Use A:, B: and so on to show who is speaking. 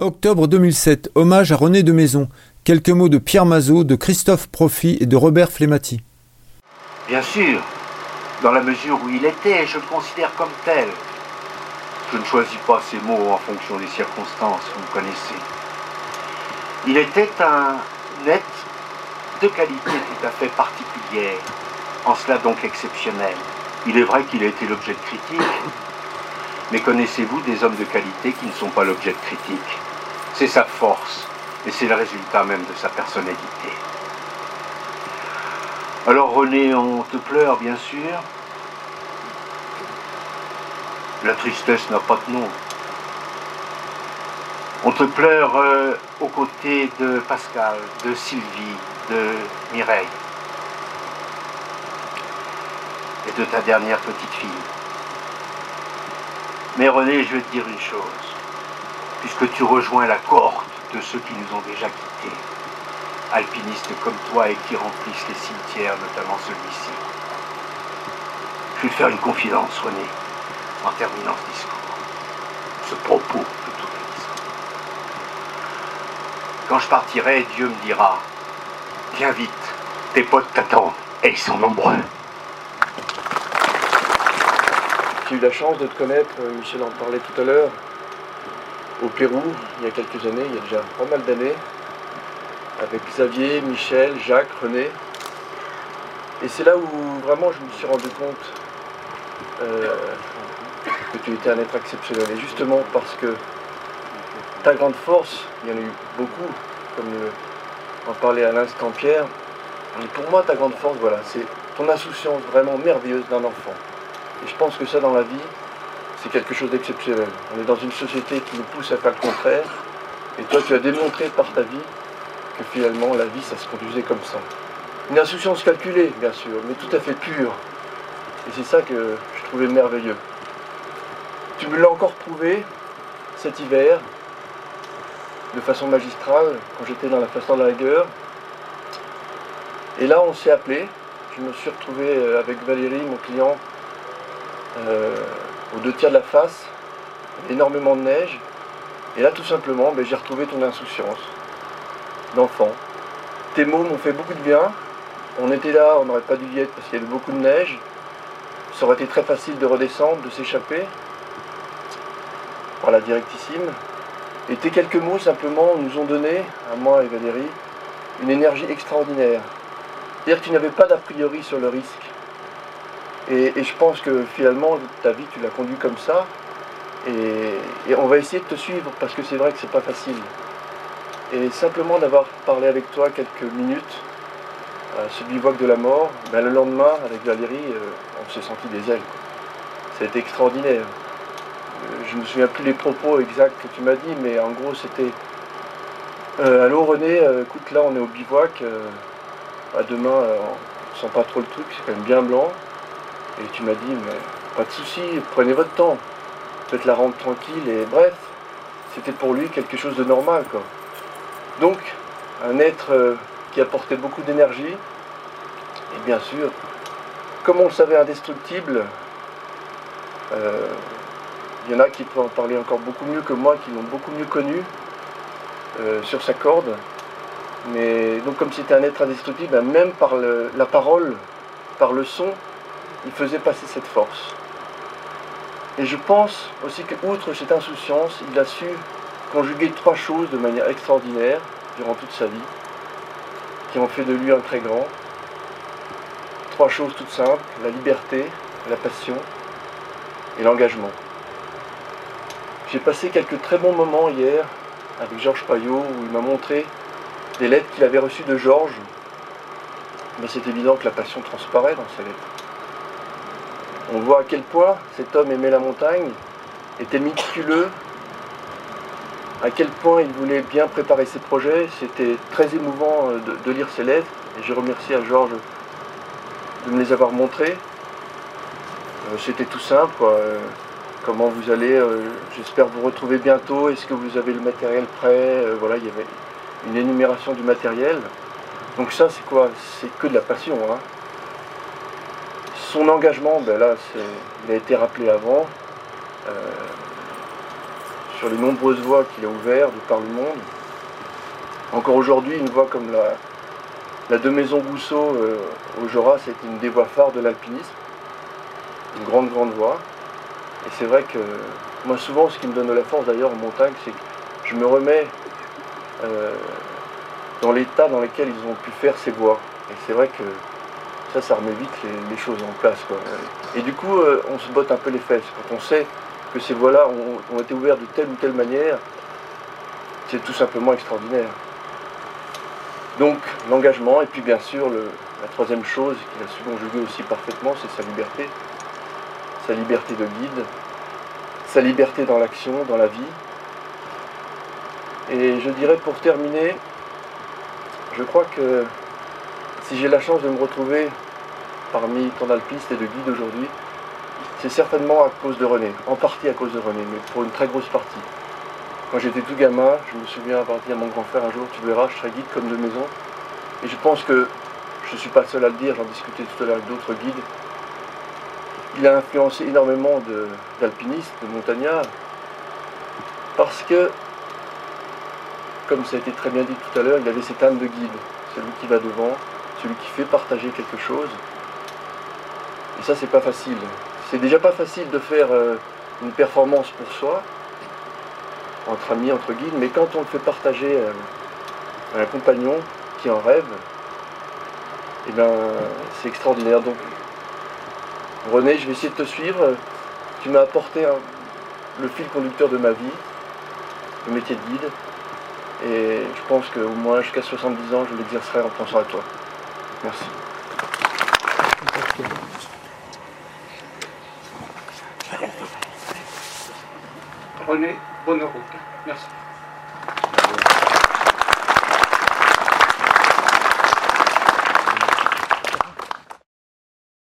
A: Octobre 2007, hommage à René de Maison. Quelques mots de Pierre Mazot, de Christophe Profit et de Robert Flemati.
B: Bien sûr, dans la mesure où il était, je le considère comme tel. Je ne choisis pas ces mots en fonction des circonstances, vous me connaissez. Il était un être de qualité tout à fait particulière, en cela donc exceptionnel. Il est vrai qu'il a été l'objet de critique, mais connaissez-vous des hommes de qualité qui ne sont pas l'objet de critique c'est sa force et c'est le résultat même de sa personnalité. Alors René, on te pleure bien sûr. La tristesse n'a pas de nom. On te pleure euh, aux côtés de Pascal, de Sylvie, de Mireille et de ta dernière petite fille. Mais René, je vais te dire une chose puisque tu rejoins la cohorte de ceux qui nous ont déjà quittés, alpinistes comme toi et qui remplissent les cimetières, notamment celui-ci. Je vais te faire une confidence, René, en terminant ce discours, ce propos plutôt que discours. Quand je partirai, Dieu me dira, viens vite, tes potes t'attendent, et ils sont nombreux.
C: J'ai eu la chance de te connaître, euh, Michel en parlait tout à l'heure, au Pérou il y a quelques années, il y a déjà pas mal d'années, avec Xavier, Michel, Jacques, René. Et c'est là où vraiment je me suis rendu compte euh, que tu étais un être exceptionnel. Et justement parce que ta grande force, il y en a eu beaucoup, comme en parlait à l'instant Pierre, et pour moi ta grande force, voilà, c'est ton insouciance vraiment merveilleuse d'un enfant. Et je pense que ça dans la vie, c'est quelque chose d'exceptionnel. On est dans une société qui nous pousse à faire le contraire. Et toi, tu as démontré par ta vie que finalement, la vie, ça se conduisait comme ça. Une insouciance calculée, bien sûr, mais tout à fait pure. Et c'est ça que je trouvais merveilleux. Tu me l'as encore prouvé cet hiver, de façon magistrale, quand j'étais dans la façon de la rigueur. Et là, on s'est appelé. Je me suis retrouvé euh, avec Valérie, mon client, euh, aux deux tiers de la face, énormément de neige. Et là, tout simplement, ben, j'ai retrouvé ton insouciance d'enfant. Tes mots m'ont fait beaucoup de bien. On était là, on n'aurait pas dû y être parce qu'il y avait beaucoup de neige. Ça aurait été très facile de redescendre, de s'échapper par la directissime. Et tes quelques mots simplement nous ont donné, à moi et Valérie, une énergie extraordinaire. C'est-à-dire que tu n'avais pas d'a priori sur le risque. Et, je pense que finalement, ta vie, tu l'as conduit comme ça. Et, on va essayer de te suivre parce que c'est vrai que c'est pas facile. Et simplement d'avoir parlé avec toi quelques minutes ce bivouac de la mort, ben le lendemain, avec Valérie, euh, on s'est senti des ailes. Été extraordinaire. Euh, je ne me souviens plus les propos exacts que tu m'as dit, mais en gros, c'était euh, Allô René, écoute, là on est au bivouac. à demain, on sent pas trop le truc, c'est quand même bien blanc. Et tu m'as dit, mais pas de souci, prenez votre temps, faites la rente tranquille, et bref, c'était pour lui quelque chose de normal. Quoi. Donc, un être euh, qui apportait beaucoup d'énergie, et bien sûr, comme on le savait indestructible, euh, il y en a qui peuvent en parler encore beaucoup mieux que moi, qui l'ont beaucoup mieux connu euh, sur sa corde. Mais donc comme c'était un être indestructible, ben, même par la parole, par le son, il faisait passer cette force. Et je pense aussi que, outre cette insouciance, il a su conjuguer trois choses de manière extraordinaire durant toute sa vie, qui ont fait de lui un très grand. Trois choses toutes simples, la liberté, la passion et l'engagement. J'ai passé quelques très bons moments hier avec Georges Payot où il m'a montré des lettres qu'il avait reçues de Georges. Mais c'est évident que la passion transparaît dans ces lettres. On voit à quel point cet homme aimait la montagne, était méticuleux, à quel point il voulait bien préparer ses projets. C'était très émouvant euh, de, lire ses lettres et je remercie à Georges de me les avoir montrées. Euh, c'était tout simple. Euh, comment vous allez J'espère vous retrouver bientôt. Est-ce que vous avez le matériel prêt? Voilà, il y avait une énumération du matériel. Donc ça, c'est quoi? C'est que de la passion. Hein son engagement, ben là, il a été rappelé avant. Euh, sur les nombreuses voies qu'il a ouvertes de par le monde. Encore aujourd'hui, une voie comme la, la de Maison Rousseau euh, au Jura, c'est une des voies phares de l'alpinisme. Une grande, grande voie. Et c'est vrai que moi, souvent, ce qui me donne de la force d'ailleurs en montagne, c'est que je me remets euh, dans l'état dans lequel ils ont pu faire ces voies. Et c'est vrai que ça, ça remet vite les, choses en place. Et du coup, euh, on se botte un peu les fesses. Quand on sait que ces voies-là ont, été ouvertes de telle ou telle manière, c'est tout simplement extraordinaire. Donc, l'engagement, et puis bien sûr, la troisième chose qu'il a su conjuguer aussi parfaitement, c'est sa liberté. Sa liberté de guide, sa liberté dans l'action, dans la vie. Et je dirais pour terminer, je crois que si j'ai la chance de me retrouver parmi tant d'alpistes et de guides aujourd'hui, c'est certainement à cause de René, en partie à cause de René, mais pour une très grosse partie. Quand j'étais tout gamin, je me souviens avoir dit à mon grand frère un jour, tu verras, je serai guide comme de maison. Et je pense que je ne suis pas le seul à le dire, j'en discutais tout à l'heure avec d'autres guides. Il a influencé énormément d'alpinistes, de, de montagnards, parce que, comme ça a été très bien dit tout à l'heure, il avait cette âme de guide, celui qui va devant, celui qui fait partager quelque chose. Et ça, c'est pas facile. C'est déjà pas facile de faire euh, une performance pour soi, entre amis, entre guides, mais quand on le fait partager euh, à un compagnon qui en rêve, eh bien, c'est extraordinaire. Donc, René, je vais essayer de te suivre. Tu m'as apporté le fil conducteur de ma vie, le métier de guide. Et je pense qu'au moins jusqu'à 70 ans, je l'exercerai en pensant à toi. Merci.
D: Prenez bonne route. Merci.